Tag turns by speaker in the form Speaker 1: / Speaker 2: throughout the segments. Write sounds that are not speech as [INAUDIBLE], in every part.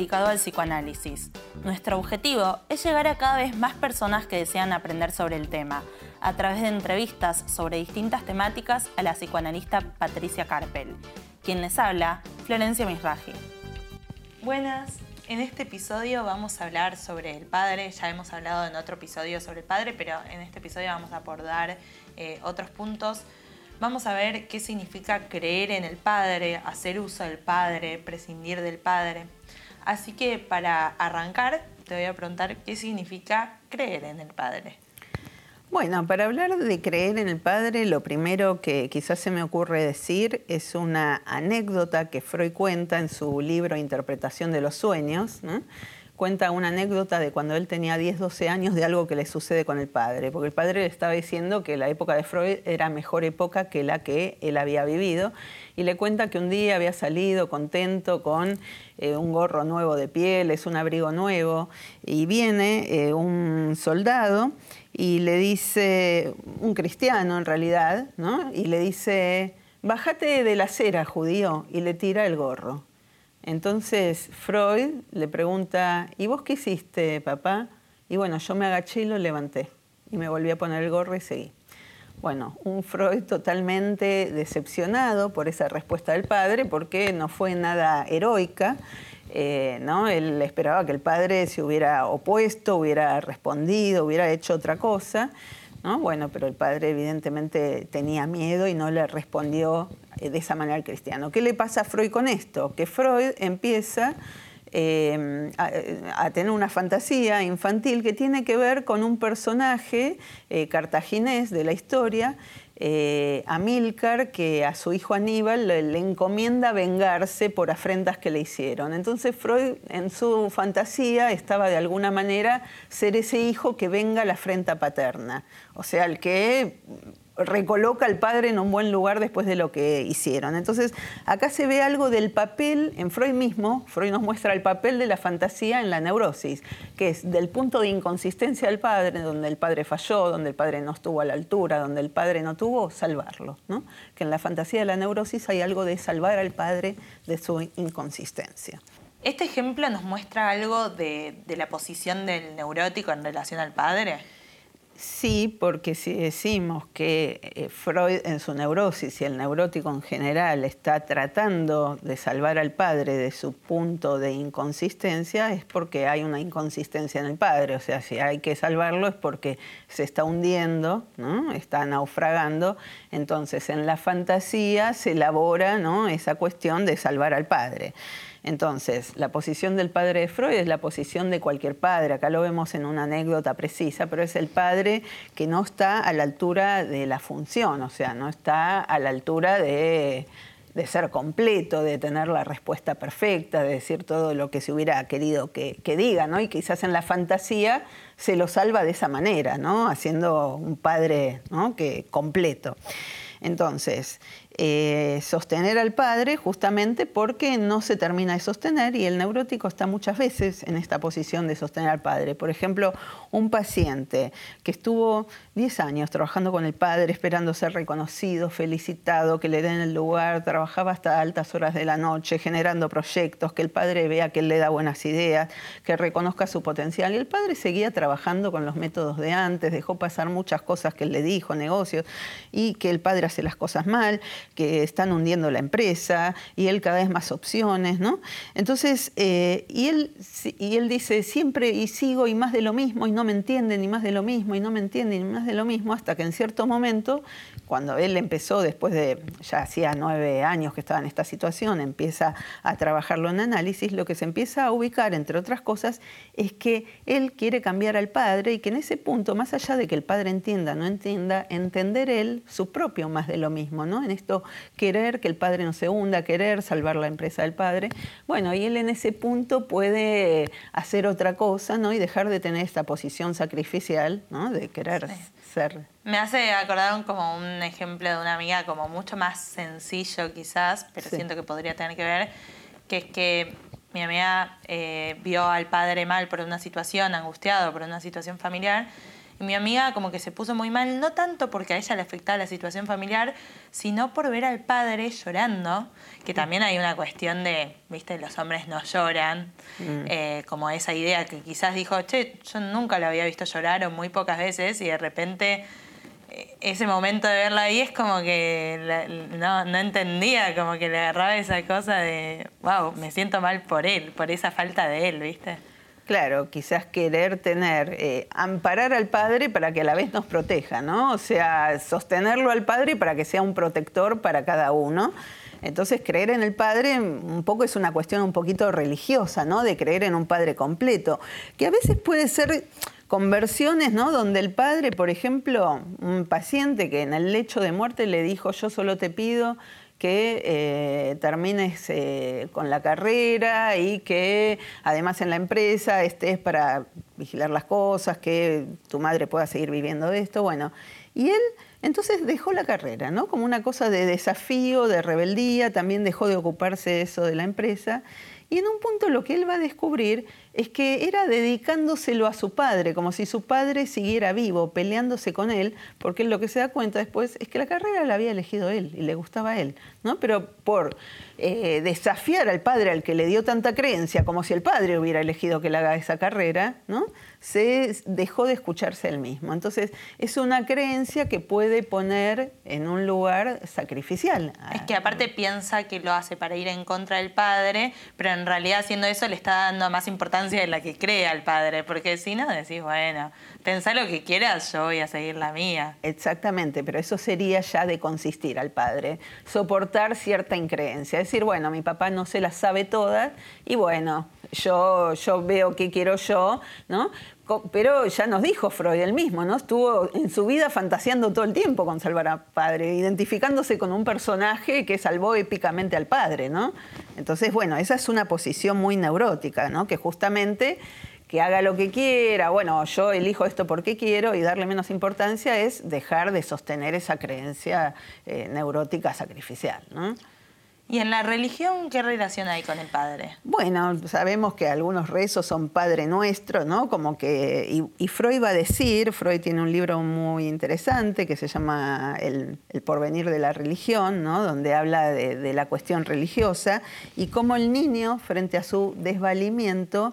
Speaker 1: dedicado al psicoanálisis. Nuestro objetivo es llegar a cada vez más personas que desean aprender sobre el tema, a través de entrevistas sobre distintas temáticas a la psicoanalista Patricia Carpel. Quien les habla, Florencia Misraji. Buenas, en este episodio vamos a hablar sobre el padre, ya hemos hablado en otro episodio sobre el padre, pero en este episodio vamos a abordar eh, otros puntos Vamos a ver qué significa creer en el Padre, hacer uso del Padre, prescindir del Padre. Así que para arrancar, te voy a preguntar qué significa creer en el Padre.
Speaker 2: Bueno, para hablar de creer en el Padre, lo primero que quizás se me ocurre decir es una anécdota que Freud cuenta en su libro Interpretación de los Sueños cuenta una anécdota de cuando él tenía 10, 12 años de algo que le sucede con el padre, porque el padre le estaba diciendo que la época de Freud era mejor época que la que él había vivido, y le cuenta que un día había salido contento con eh, un gorro nuevo de pieles, un abrigo nuevo, y viene eh, un soldado y le dice, un cristiano en realidad, ¿no? y le dice, bájate de la acera, judío, y le tira el gorro. Entonces Freud le pregunta, ¿y vos qué hiciste, papá? Y bueno, yo me agaché y lo levanté y me volví a poner el gorro y seguí. Bueno, un Freud totalmente decepcionado por esa respuesta del padre porque no fue nada heroica. Eh, ¿no? Él esperaba que el padre se hubiera opuesto, hubiera respondido, hubiera hecho otra cosa. Bueno, pero el padre evidentemente tenía miedo y no le respondió eh, de esa manera al cristiano. ¿Qué le pasa a Freud con esto? Que Freud empieza eh, a, tener una fantasía infantil que tiene que ver con un personaje eh, cartaginés de la historia eh, Amílcar que a su hijo Aníbal le, encomienda vengarse por afrentas que le hicieron. Entonces Freud en su fantasía estaba de alguna manera ser ese hijo que venga la afrenta paterna, o sea, el que recoloca al padre en un buen lugar después de lo que hicieron. Entonces, acá se ve algo del papel, en Freud mismo, Freud nos muestra el papel de la fantasía en la neurosis, que es del punto de inconsistencia del padre, donde el padre falló, donde el padre no estuvo a la altura, donde el padre no tuvo, salvarlo. ¿no? Que en la fantasía de la neurosis hay algo de salvar al padre de su inconsistencia.
Speaker 1: ¿Este ejemplo nos muestra algo de, de la posición del neurótico en relación al padre?
Speaker 2: Sí, porque si decimos que eh, Freud en su neurosis y el neurótico en general está tratando de salvar al padre de su punto de inconsistencia, es porque hay una inconsistencia en el padre. O sea, si hay que salvarlo es porque se está hundiendo, ¿no? está naufragando. Entonces, en la fantasía se elabora ¿no? esa cuestión de salvar al padre. Entonces, la posición del padre de Freud es la posición de cualquier padre. Acá lo vemos en una anécdota precisa, pero es el padre que no está a la altura de la función, o sea, no está a la altura de, ser completo, de tener la respuesta perfecta, de decir todo lo que se hubiera querido que, diga, ¿no? Y quizás en la fantasía se lo salva de esa manera, ¿no? Haciendo un padre que, completo. Entonces, eh, sostener al padre justamente porque no se termina de sostener y el neurótico está muchas veces en esta posición de sostener al padre. Por ejemplo, un paciente que estuvo 10 años trabajando con el padre, esperando ser reconocido, felicitado, que le den el lugar, trabajaba hasta altas horas de la noche, generando proyectos, que el padre vea que él le da buenas ideas, que reconozca su potencial. Y el padre seguía trabajando con los métodos de antes, dejó pasar muchas cosas que él le dijo, negocios, y que el padre hace las cosas mal que están hundiendo la empresa y él cada vez más opciones, ¿no? Entonces, eh, y, él, y él dice siempre y sigo y más de lo mismo y no me entienden y más de lo mismo y no me entienden y más de lo mismo hasta que en cierto momento, cuando él empezó después de, ya hacía nueve años que estaba en esta situación, empieza a trabajarlo en análisis, lo que se empieza a ubicar, entre otras cosas, es que él quiere cambiar al padre y que en ese punto, más allá de que el padre entienda, no entienda, entender él su propio más de lo mismo, ¿no? En esto querer que el padre no se hunda, querer salvar la empresa del padre. Bueno, y él en ese punto puede hacer otra cosa, ¿no? Y dejar de tener esta posición sacrificial, ¿no? De querer ser.
Speaker 1: Me hace acordar como un ejemplo de una amiga como mucho más sencillo quizás, pero siento que podría tener que ver, que es que mi amiga eh, vio al padre mal por una situación, angustiado por una situación familiar, Y mi amiga como que se puso muy mal, no tanto porque a ella le afectaba la situación familiar, sino por ver al padre llorando, que también hay una cuestión de, viste, los hombres no lloran, mm. eh, como esa idea que quizás dijo, che, yo nunca lo había visto llorar o muy pocas veces y de repente eh, ese momento de verlo ahí es como que no, no entendía, como que le agarraba esa cosa de, wow, me siento mal por él, por esa falta de él, ¿viste?
Speaker 2: Claro, quizás querer tener, eh, amparar al padre para que a la vez nos proteja, ¿no? O sea, sostenerlo al padre para que sea un protector para cada uno. Entonces, creer en el padre un poco es una cuestión un poquito religiosa, ¿no? De creer en un padre completo, que a veces puede ser conversiones, ¿no? Donde el padre, por ejemplo, un paciente que en el lecho de muerte le dijo, yo solo te pido que eh, termines eh, con la carrera y que además en la empresa estés para vigilar las cosas, que tu madre pueda seguir viviendo de esto. Bueno, y él entonces dejó la carrera, ¿no? Como una cosa de desafío, de rebeldía, también dejó de ocuparse eso de la empresa. Y en un punto lo que él va a descubrir es que era dedicándoselo a su padre, como si su padre siguiera vivo, peleándose con él, porque lo que se da cuenta después es que la carrera la había elegido él y le gustaba a él, ¿no? Pero por eh, desafiar al padre al que le dio tanta creencia, como si el padre hubiera elegido que le haga esa carrera, ¿no? se dejó de escucharse él mismo. Entonces, es una creencia que puede poner en un lugar sacrificial.
Speaker 1: Es que aparte piensa que lo hace para ir en contra del padre, pero en realidad haciendo eso le está dando más importancia de la que cree al padre, porque si no decís, bueno, pensá lo que quieras, yo voy a seguir la mía.
Speaker 2: Exactamente, pero eso sería ya de consistir al padre, soportar cierta increencia, decir, bueno, mi papá no se las sabe todas y bueno, yo, yo veo qué quiero yo, ¿no? Pero ya nos dijo Freud el mismo, ¿no? Estuvo en su vida fantaseando todo el tiempo con salvar al padre, identificándose con un personaje que salvó épicamente al padre, ¿no? Entonces, bueno, esa es una posición muy neurótica, ¿no? Que justamente que haga lo que quiera, bueno, yo elijo esto porque quiero y darle menos importancia es dejar de sostener esa creencia eh, neurótica sacrificial, ¿no?
Speaker 1: ¿Y en la religión qué relación hay con el Padre?
Speaker 2: Bueno, sabemos que algunos rezos son Padre Nuestro, ¿no? Como que, y, Freud va a decir, Freud tiene un libro muy interesante que se llama El, porvenir de la religión, ¿no? Donde habla de, de la cuestión religiosa y cómo el niño, frente a su desvalimiento,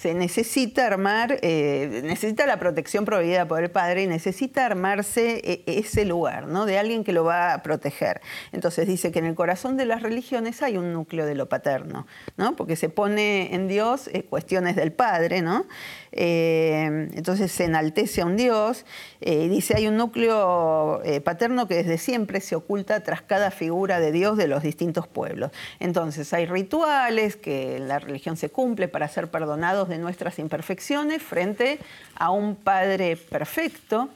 Speaker 2: se necesita armar, eh, necesita la protección proveída por el padre y necesita armarse eh, ese lugar, ¿no? De alguien que lo va a proteger. Entonces dice que en el corazón de las religiones hay un núcleo de lo paterno, ¿no? Porque se pone en Dios eh, cuestiones del padre, ¿no? Entonces se enaltece a un Dios y dice hay un núcleo paterno que desde siempre se oculta tras cada figura de Dios de los distintos pueblos. Entonces hay rituales que la religión se cumple para ser perdonados de nuestras imperfecciones frente a un Padre perfecto.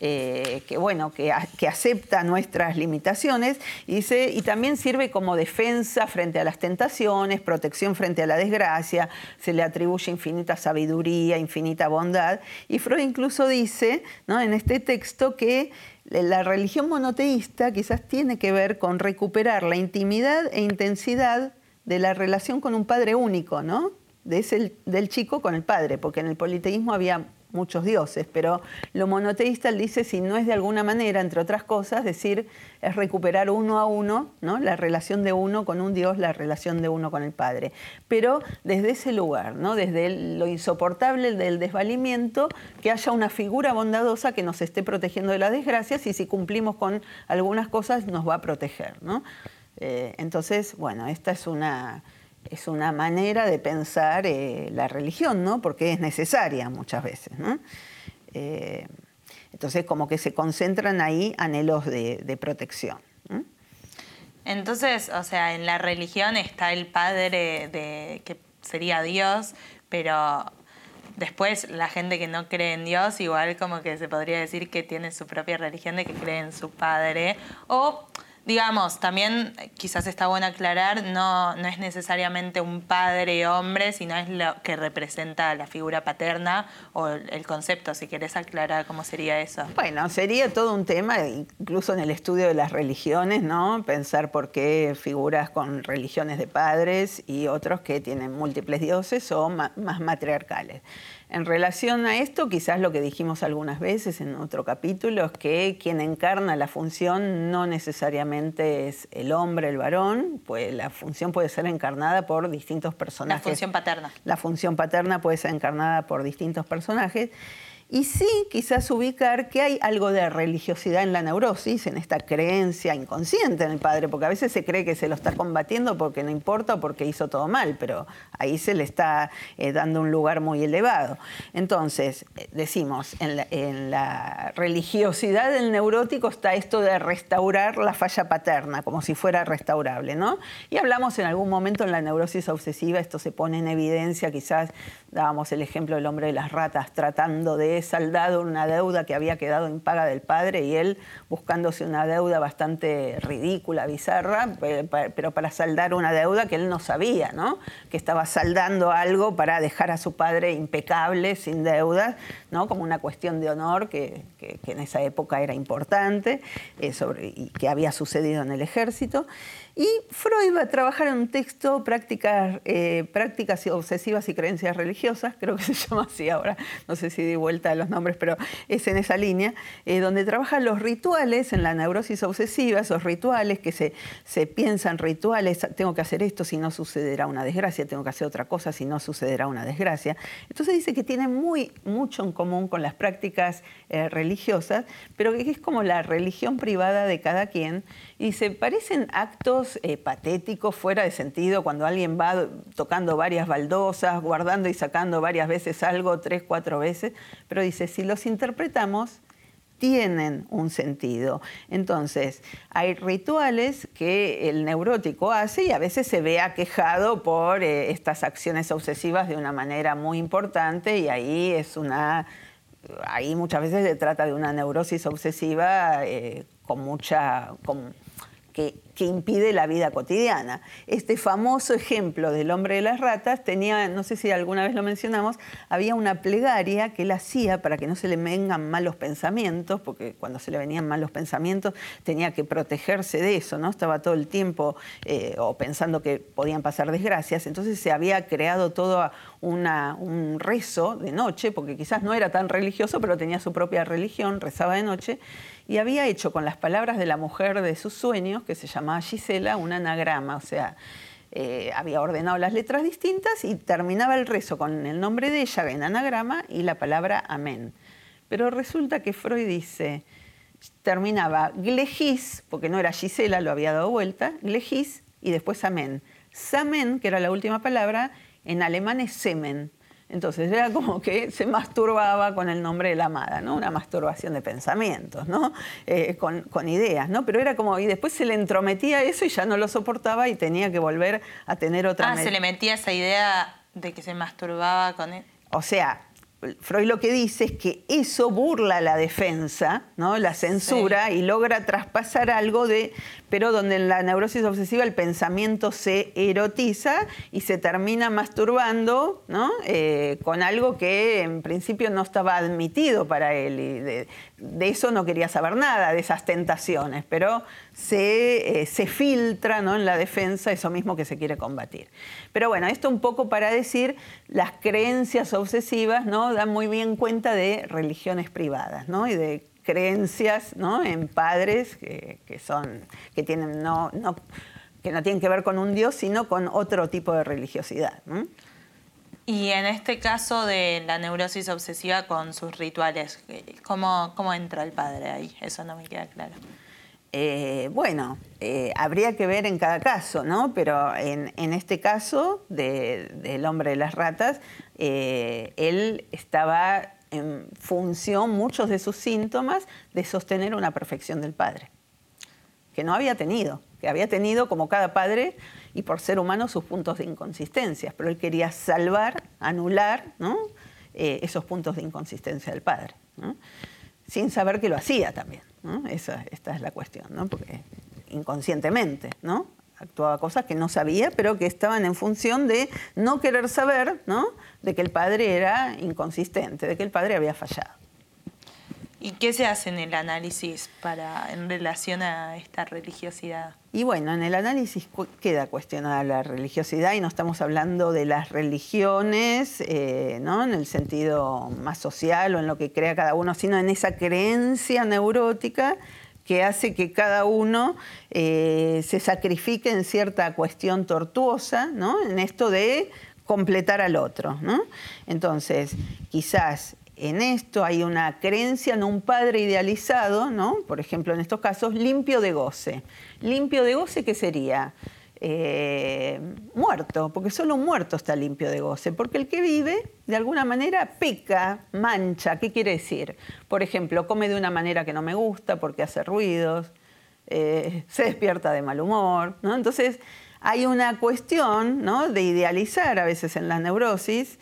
Speaker 2: Eh, que bueno, que, acepta nuestras limitaciones y, y también sirve como defensa frente a las tentaciones, protección frente a la desgracia, se le atribuye infinita sabiduría, infinita bondad. Y Freud incluso dice ¿no? en este texto que la religión monoteísta quizás tiene que ver con recuperar la intimidad e intensidad de la relación con un padre único, ¿no? de del chico con el padre, porque en el politeísmo había muchos dioses, pero lo monoteísta dice si no es de alguna manera, entre otras cosas, decir, es recuperar uno a uno, ¿no? la relación de uno con un dios, la relación de uno con el padre. Pero desde ese lugar, ¿no? desde lo insoportable del desvalimiento, que haya una figura bondadosa que nos esté protegiendo de las desgracias y si cumplimos con algunas cosas nos va a proteger. ¿no? Eh, entonces, bueno, esta es una es una manera de pensar eh, la religión, ¿no? Porque es necesaria muchas veces, eh, entonces, como que se concentran ahí anhelos de, protección.
Speaker 1: Entonces, o sea, en la religión está el padre de, que sería Dios, pero después la gente que no cree en Dios, igual como que se podría decir que tiene su propia religión de que cree en su padre. O digamos, también quizás está bueno aclarar, no, no es necesariamente un padre hombre, sino es lo que representa la figura paterna o el concepto, si querés aclarar cómo sería eso.
Speaker 2: Bueno, sería todo un tema, incluso en el estudio de las religiones, ¿no? Pensar por qué figuras con religiones de padres y otros que tienen múltiples dioses o más matriarcales. En relación a esto, quizás lo que dijimos algunas veces en otro capítulo es que quien encarna la función no necesariamente es el hombre, el varón, pues la función puede ser encarnada por distintos personajes.
Speaker 1: La función paterna.
Speaker 2: La función paterna puede ser encarnada por distintos personajes. Y sí, quizás ubicar que hay algo de religiosidad en la neurosis, en esta creencia inconsciente en el padre, porque a veces se cree que se lo está combatiendo porque no importa o porque hizo todo mal, pero ahí se le está eh, dando un lugar muy elevado. Entonces, eh, decimos, en la, religiosidad del neurótico está esto de restaurar la falla paterna, como si fuera restaurable, ¿no? Y hablamos en algún momento en la neurosis obsesiva, esto se pone en evidencia, quizás dábamos el ejemplo del hombre de las ratas tratando de saldado una deuda que había quedado paga del padre y él buscándose una deuda bastante ridícula, bizarra, pero para saldar una deuda que él no sabía, ¿no? Que estaba saldando algo para dejar a su padre impecable, sin deudas, ¿no? Como una cuestión de honor que, en esa época era importante eh, y que había sucedido en el ejército. Y Freud va a trabajar en un texto, prácticas, eh, prácticas obsesivas y creencias religiosas, creo que [LAUGHS] se llama así ahora, no sé si di vuelta a los nombres, pero es en esa línea, eh, donde trabaja los rituales en la neurosis obsesiva, esos rituales que se, se piensan rituales, tengo que hacer esto si no sucederá una desgracia, tengo que hacer otra cosa si no sucederá una desgracia. Entonces dice que tiene muy, mucho en común con las prácticas eh, religiosas, pero que es como la religión privada de cada quien y se parecen actos eh, patéticos, fuera de sentido, cuando alguien va tocando varias baldosas, guardando y sacando varias veces algo, tres, cuatro veces, pero dice, si los interpretamos, tienen un sentido. Entonces, hay rituales que el neurótico hace y a veces se ve aquejado por eh, estas acciones obsesivas de una manera muy importante y ahí es una ahí muchas veces se trata de una neurosis obsesiva eh, con mucha que, impide la vida cotidiana. Este famoso ejemplo del hombre de las ratas tenía, no sé si alguna vez lo mencionamos, había una plegaria que él hacía para que no se le vengan malos pensamientos, porque cuando se le venían malos pensamientos tenía que protegerse de eso, ¿no? Estaba todo el tiempo eh, o pensando que podían pasar desgracias, entonces se había creado todo un rezo de noche, porque quizás no era tan religioso, pero tenía su propia religión, rezaba de noche, y había hecho con las palabras de la mujer de sus sueños, que se llamaba Gisela, un anagrama, o sea, eh, había ordenado las letras distintas y terminaba el rezo con el nombre de ella en anagrama y la palabra amén. Pero resulta que Freud dice, terminaba Glejis, porque no era Gisela, lo había dado vuelta, Glejis y después amén. Samen, que era la última palabra, en alemán es semen. Entonces era como que se masturbaba con el nombre de la amada, ¿no? Una masturbación de pensamientos, ¿no? Eh, con, ideas, ¿no? Pero era como, y después se le entrometía eso y ya no lo soportaba y tenía que volver a tener otra...
Speaker 1: Ah, se le metía esa idea de que se masturbaba con él.
Speaker 2: O sea, Freud lo que dice es que eso burla la defensa, ¿no? la censura, y logra traspasar algo de, pero donde en la neurosis obsesiva el pensamiento se erotiza y se termina masturbando ¿no? Eh, con algo que en principio no estaba admitido para él. Y de, eso no quería saber nada, de esas tentaciones, pero se, eh, se filtra ¿no? en la defensa eso mismo que se quiere combatir. Pero bueno, esto un poco para decir las creencias obsesivas, ¿no? dan muy bien cuenta de religiones privadas ¿no? y de creencias ¿no? en padres que, son, que, tienen, no, no, que no tienen que ver con un Dios, sino con otro tipo de religiosidad.
Speaker 1: Y en este caso de la neurosis obsesiva con sus rituales, ¿cómo, cómo entra el padre ahí? Eso no me queda claro.
Speaker 2: Eh, bueno, eh, habría que ver en cada caso, ¿no? Pero en, este caso del hombre de las ratas, eh, él estaba en función, muchos de sus síntomas, de sostener una perfección del padre, que no había tenido, que había tenido como cada padre y por ser humano sus puntos de inconsistencias, pero él quería salvar, anular esos puntos de inconsistencia del padre, sin saber que lo hacía también esta es la cuestión, porque inconscientemente, ¿no? Actuaba cosas que no sabía, pero que estaban en función de no querer saber. De que el padre era inconsistente, de que el padre había fallado.
Speaker 1: ¿Y qué se hace en el análisis para, en relación a esta religiosidad?
Speaker 2: Y bueno, en el análisis queda cuestionada la religiosidad y no estamos hablando de las religiones, eh, ¿no? En el sentido más social o en lo que crea cada uno, sino en esa creencia neurótica que hace que cada uno eh, se sacrifique en cierta cuestión tortuosa, ¿no? En esto de completar al otro, ¿no? Entonces, quizás en esto hay una creencia en un padre idealizado, ¿no? Por ejemplo, en estos casos, limpio de goce. Limpio de goce, ¿qué sería? Eh, muerto, porque solo un muerto está limpio de goce, porque el que vive, de alguna manera, peca, mancha. ¿Qué quiere decir? Por ejemplo, come de una manera que no me gusta porque hace ruidos, eh, [LAUGHS] se despierta de mal humor, ¿no? Entonces, hay una cuestión ¿no? de idealizar a veces en la neurosis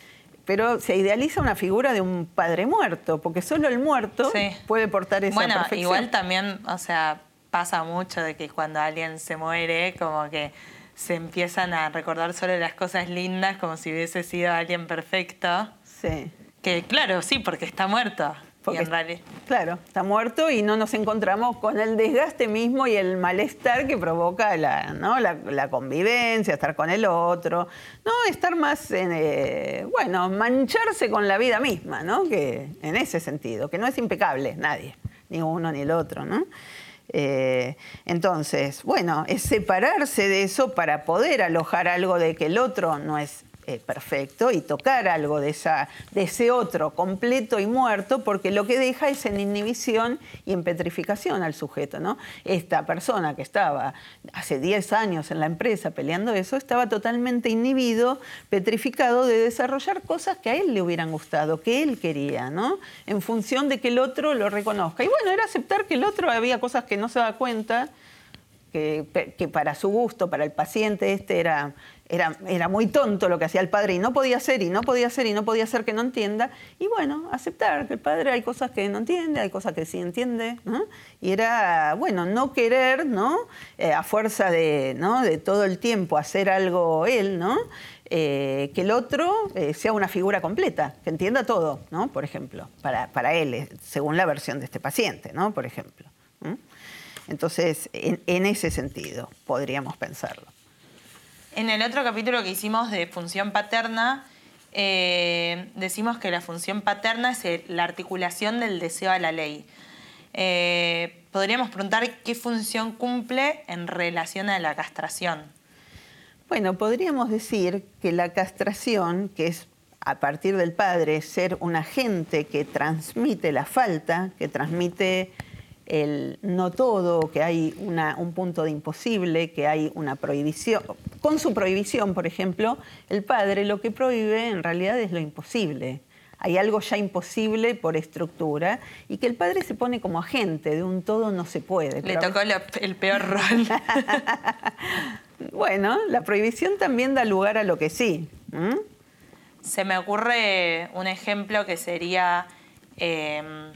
Speaker 2: pero se idealiza una figura de un padre muerto, porque solo el muerto puede portar esa
Speaker 1: bueno,
Speaker 2: perfección.
Speaker 1: igual también, o sea, pasa mucho de que cuando alguien se muere, como que se empiezan a recordar solo las cosas lindas como si hubiese sido alguien perfecto.
Speaker 2: Sí.
Speaker 1: Que claro, sí, porque está muerto.
Speaker 2: Claro, está muerto y no nos encontramos con el desgaste mismo y el malestar que provoca la, ¿no? la, convivencia, estar con el otro, no estar más, en, eh, bueno, mancharse con la vida misma, ¿no? Que en ese sentido, que no es impecable nadie, ni uno ni el otro, ¿no? Eh, entonces, bueno, es separarse de eso para poder alojar algo de que el otro no es eh, perfecto y tocar algo de, de ese otro completo y muerto, porque lo que deja es en inhibición y en petrificación al sujeto. ¿no? Esta persona que estaba hace 10 años en la empresa peleando eso, estaba totalmente inhibido, petrificado de desarrollar cosas que a él le hubieran gustado, que él quería, ¿no? en función de que el otro lo reconozca. Y bueno, era aceptar que el otro había cosas que no se da cuenta. Que, para su gusto, para el paciente, este era era, muy tonto lo que hacía el padre y no podía ser y no podía ser y no podía ser que no entienda. Y bueno, aceptar que el padre hay cosas que no entiende, hay cosas que sí entiende. Y era, bueno, no querer, ¿no? Eh, a fuerza de, ¿no? de todo el tiempo hacer algo él, ¿no? Eh, que el otro eh, sea una figura completa, que entienda todo, ¿no? Por ejemplo, para, para él, según la versión de este paciente, ¿no? Por ejemplo. Entonces, en ese sentido podríamos pensarlo.
Speaker 1: En el otro capítulo que hicimos de función paterna, eh, decimos que la función paterna es la articulación del deseo a la ley. Eh, podríamos preguntar qué función cumple en relación a la castración.
Speaker 2: Bueno, podríamos decir que la castración, que es a partir del padre ser un agente que transmite la falta, que transmite el no todo, que hay un punto de imposible, que hay una prohibición. Con su prohibición, por ejemplo, el padre lo que prohíbe en realidad es lo imposible. Hay algo ya imposible por estructura y que el padre se pone como agente de un todo no se puede.
Speaker 1: Le tocó el peor rol. [LAUGHS]
Speaker 2: bueno, la prohibición también da lugar a lo que sí.
Speaker 1: Se me ocurre un ejemplo que sería... Em,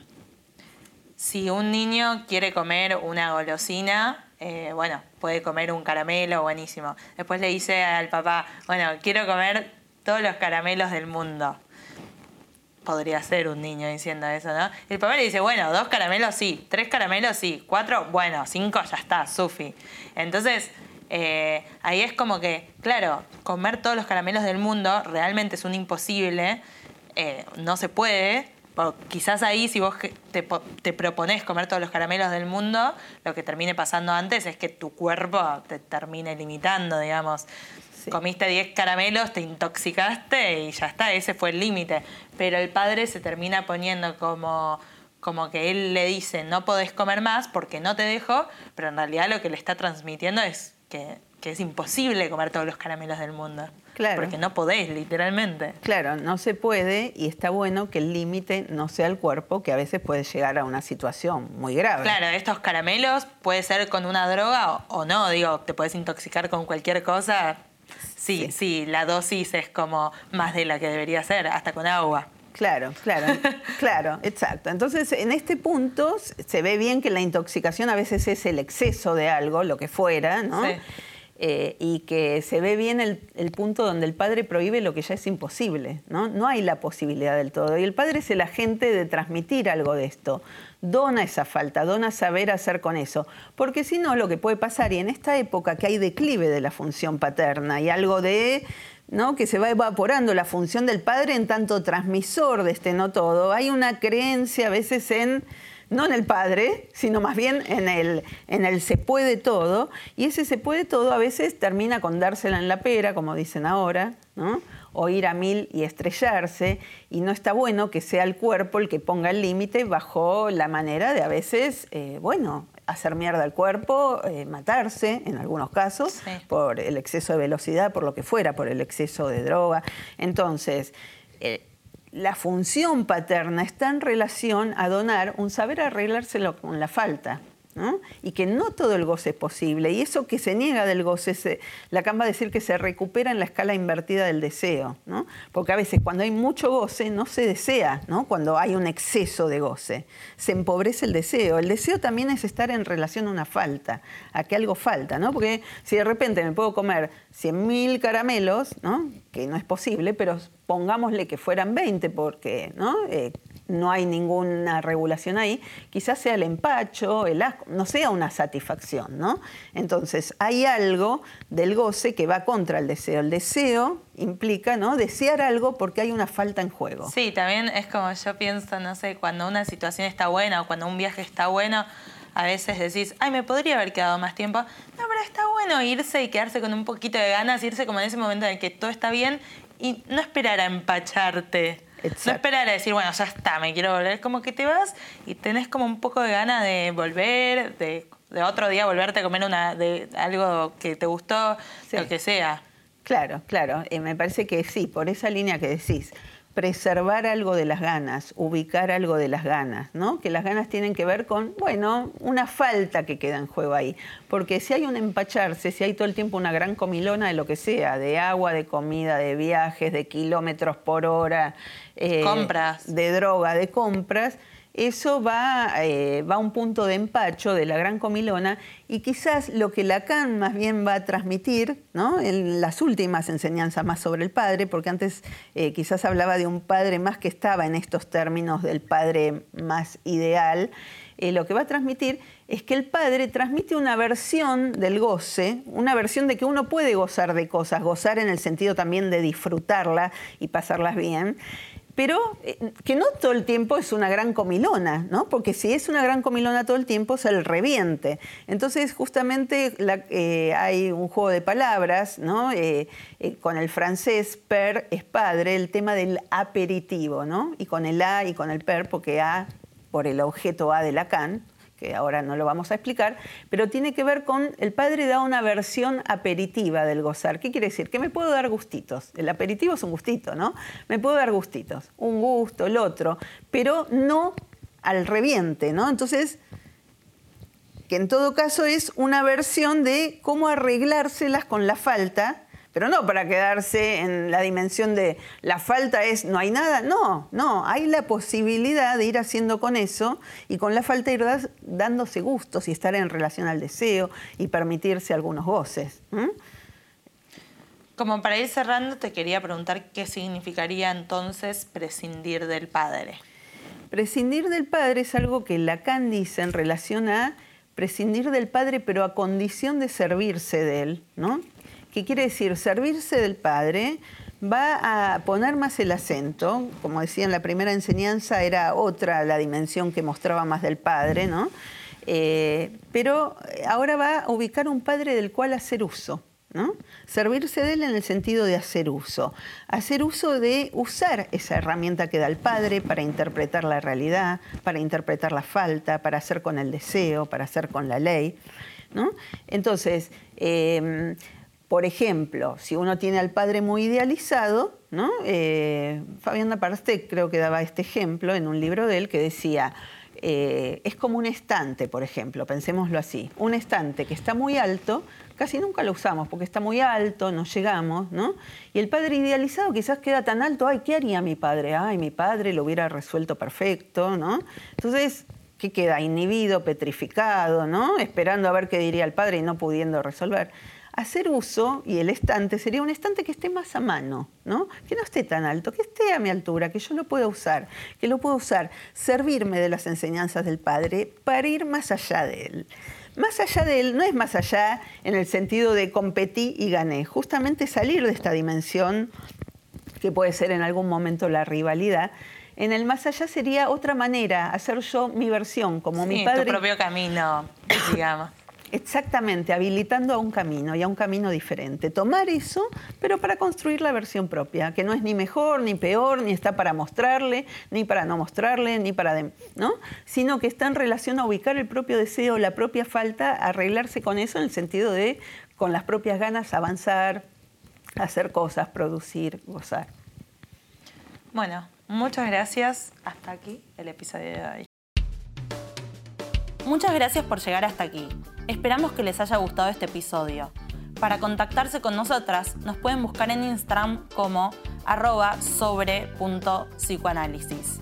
Speaker 1: si un niño quiere comer una golosina, eh, bueno, puede comer un caramelo, buenísimo. Después le dice al papá, bueno, quiero comer todos los caramelos del mundo. Podría ser un niño diciendo eso, ¿no? el papá le dice, bueno, dos caramelos sí, tres caramelos sí, cuatro, bueno, cinco ya está, Sufi. Entonces, eh, ahí es como que, claro, comer todos los caramelos del mundo realmente es un imposible, eh, no se puede, quizás ahí si vos te, te, propones comer todos los caramelos del mundo, lo que termine pasando antes es que tu cuerpo te termine limitando, digamos. Comiste 10 caramelos, te intoxicaste y ya está, ese fue el límite. Pero el padre se termina poniendo como, como que él le dice, no podés comer más porque no te dejo, pero en realidad lo que le está transmitiendo es que que es imposible comer todos los caramelos del mundo. Claro. Porque no podés, literalmente.
Speaker 2: Claro, no se puede y está bueno que el límite no sea el cuerpo, que a veces puede llegar a una situación muy grave.
Speaker 1: Claro, estos caramelos puede ser con una droga o, no, digo, te puedes intoxicar con cualquier cosa. Sí, sí, sí, la dosis es como más de la que debería ser, hasta con agua.
Speaker 2: Claro, claro, [LAUGHS] claro, exacto. Entonces, en este punto se ve bien que la intoxicación a veces es el exceso de algo, lo que fuera, ¿no? Sí. Eh, y que se ve bien el, punto donde el padre prohíbe lo que ya es imposible, ¿no? No hay la posibilidad del todo. Y el padre es el agente de transmitir algo de esto. Dona esa falta, dona saber hacer con eso. Porque si no, lo que puede pasar, y en esta época que hay declive de la función paterna y algo de ¿no? que se va evaporando la función del padre en tanto transmisor de este no todo, hay una creencia a veces en no en el padre, sino más bien en el, en el se puede todo, y ese se puede todo a veces termina con dársela en la pera, como dicen ahora, ¿no? o ir a mil y estrellarse, y no está bueno que sea el cuerpo el que ponga el límite bajo la manera de a veces, eh, bueno, hacer mierda al cuerpo, eh, matarse en algunos casos, por el exceso de velocidad, por lo que fuera, por el exceso de droga. Entonces, eh, la función paterna está en relación a donar un saber arreglárselo con la falta y que no todo el goce es posible. Y eso que se niega del goce, se, Lacan va a decir que se recupera en la escala invertida del deseo, ¿no? porque a veces cuando hay mucho goce no se desea, ¿no? cuando hay un exceso de goce, se empobrece el deseo. El deseo también es estar en relación a una falta, a que algo falta, ¿no? porque si de repente me puedo comer 100.000 caramelos, ¿no? que no es posible, pero pongámosle que fueran 20 porque ¿no? Eh, no hay ninguna regulación ahí, quizás sea el empacho, el asco, no sea una satisfacción, ¿no? Entonces, hay algo del goce que va contra el deseo. El deseo implica, ¿no? Desear algo porque hay una falta en juego.
Speaker 1: Sí, también es como yo pienso, no sé, cuando una situación está buena o cuando un viaje está bueno, a veces decís, ay, me podría haber quedado más tiempo. No, pero está bueno irse y quedarse con un poquito de ganas, irse como en ese momento en el que todo está bien y no esperar a empacharte. No esperar a decir, bueno, ya está, me quiero volver. Como que te vas y tenés como un poco de gana de volver, de, otro día volverte a comer una, de algo que te gustó, lo que sea.
Speaker 2: Claro, claro. Eh, me parece que sí, por esa línea que decís preservar algo de las ganas, ubicar algo de las ganas, ¿no? Que las ganas tienen que ver con, bueno, una falta que queda en juego ahí. Porque si hay un empacharse, si hay todo el tiempo una gran comilona de lo que sea, de agua, de comida, de viajes, de kilómetros por hora,
Speaker 1: eh, compras,
Speaker 2: de droga, de compras, eso va, eh, va, a un punto de empacho de la gran comilona y quizás lo que Lacan más bien va a transmitir ¿no? en las últimas enseñanzas más sobre el padre, porque antes eh, quizás hablaba de un padre más que estaba en estos términos del padre más ideal, eh, lo que va a transmitir es que el padre transmite una versión del goce, una versión de que uno puede gozar de cosas, gozar en el sentido también de disfrutarlas y pasarlas bien, pero eh, que no todo el tiempo es una gran comilona, ¿no? Porque si es una gran comilona todo el tiempo, es el reviente. Entonces, justamente eh, hay un juego de palabras, ¿no? Eh, con el francés per es padre, el tema del aperitivo, ¿no? Y con el a y con el per, porque a por el objeto a de Lacan, que ahora no lo vamos a explicar, pero tiene que ver con el padre da una versión aperitiva del gozar. ¿Qué quiere decir? Que me puedo dar gustitos. El aperitivo es un gustito, ¿no? Me puedo dar gustitos, un gusto, el otro, pero no al reviente, ¿no? Entonces, que en todo caso es una versión de cómo arreglárselas con la falta pero no para quedarse en la dimensión de la falta es no hay nada, no, no, hay la posibilidad de ir haciendo con eso y con la falta ir dándose gustos y estar en relación al deseo y permitirse algunos goces.
Speaker 1: Como para ir cerrando, te quería preguntar qué significaría entonces prescindir del padre.
Speaker 2: Prescindir del padre es algo que Lacan dice en relación a prescindir del padre, pero a condición de servirse de él, ¿no? ¿Qué quiere decir? Servirse del Padre va a poner más el acento, como decía en la primera enseñanza, era otra la dimensión que mostraba más del Padre, ¿no? Eh, pero ahora va a ubicar un Padre del cual hacer uso. ¿no? Servirse de él en el sentido de hacer uso. Hacer uso de usar esa herramienta que da el Padre para interpretar la realidad, para interpretar la falta, para hacer con el deseo, para hacer con la ley. ¿no? Entonces, eh, por ejemplo, si uno tiene al padre muy idealizado, ¿no? Eh, Fabián Naparste creo que daba este ejemplo en un libro de él que decía, eh, es como un estante, por ejemplo, pensémoslo así. Un estante que está muy alto, casi nunca lo usamos porque está muy alto, no llegamos, ¿no? Y el padre idealizado quizás queda tan alto, ay, ¿qué haría mi padre? Ay, mi padre lo hubiera resuelto perfecto, ¿no? Entonces, ¿qué queda? Inhibido, petrificado, ¿no? Esperando a ver qué diría el padre y no pudiendo resolver hacer uso, y el estante sería un estante que esté más a mano, ¿no? que no esté tan alto, que esté a mi altura, que yo lo pueda usar, que lo pueda usar, servirme de las enseñanzas del Padre para ir más allá de él. Más allá de él, no es más allá en el sentido de competí y gané, justamente salir de esta dimensión que puede ser en algún momento la rivalidad, en el más allá sería otra manera, hacer yo mi versión, como mi padre.
Speaker 1: Tu propio camino, digamos.
Speaker 2: Exactamente, habilitando a un camino y a un camino diferente. Tomar eso, pero para construir la versión propia, que no es ni mejor, ni peor, ni está para mostrarle, ni para no mostrarle, ni para... ¿no? Sino que está en relación a ubicar el propio deseo, la propia falta, arreglarse con eso en el sentido de, con las propias ganas, avanzar, hacer cosas, producir, gozar.
Speaker 1: Bueno, muchas gracias. Hasta aquí el episodio de hoy. Muchas gracias por llegar hasta aquí. Esperamos que les haya gustado este episodio. Para contactarse con nosotras, nos pueden buscar en Instagram como arroba sobre.psicoanálisis.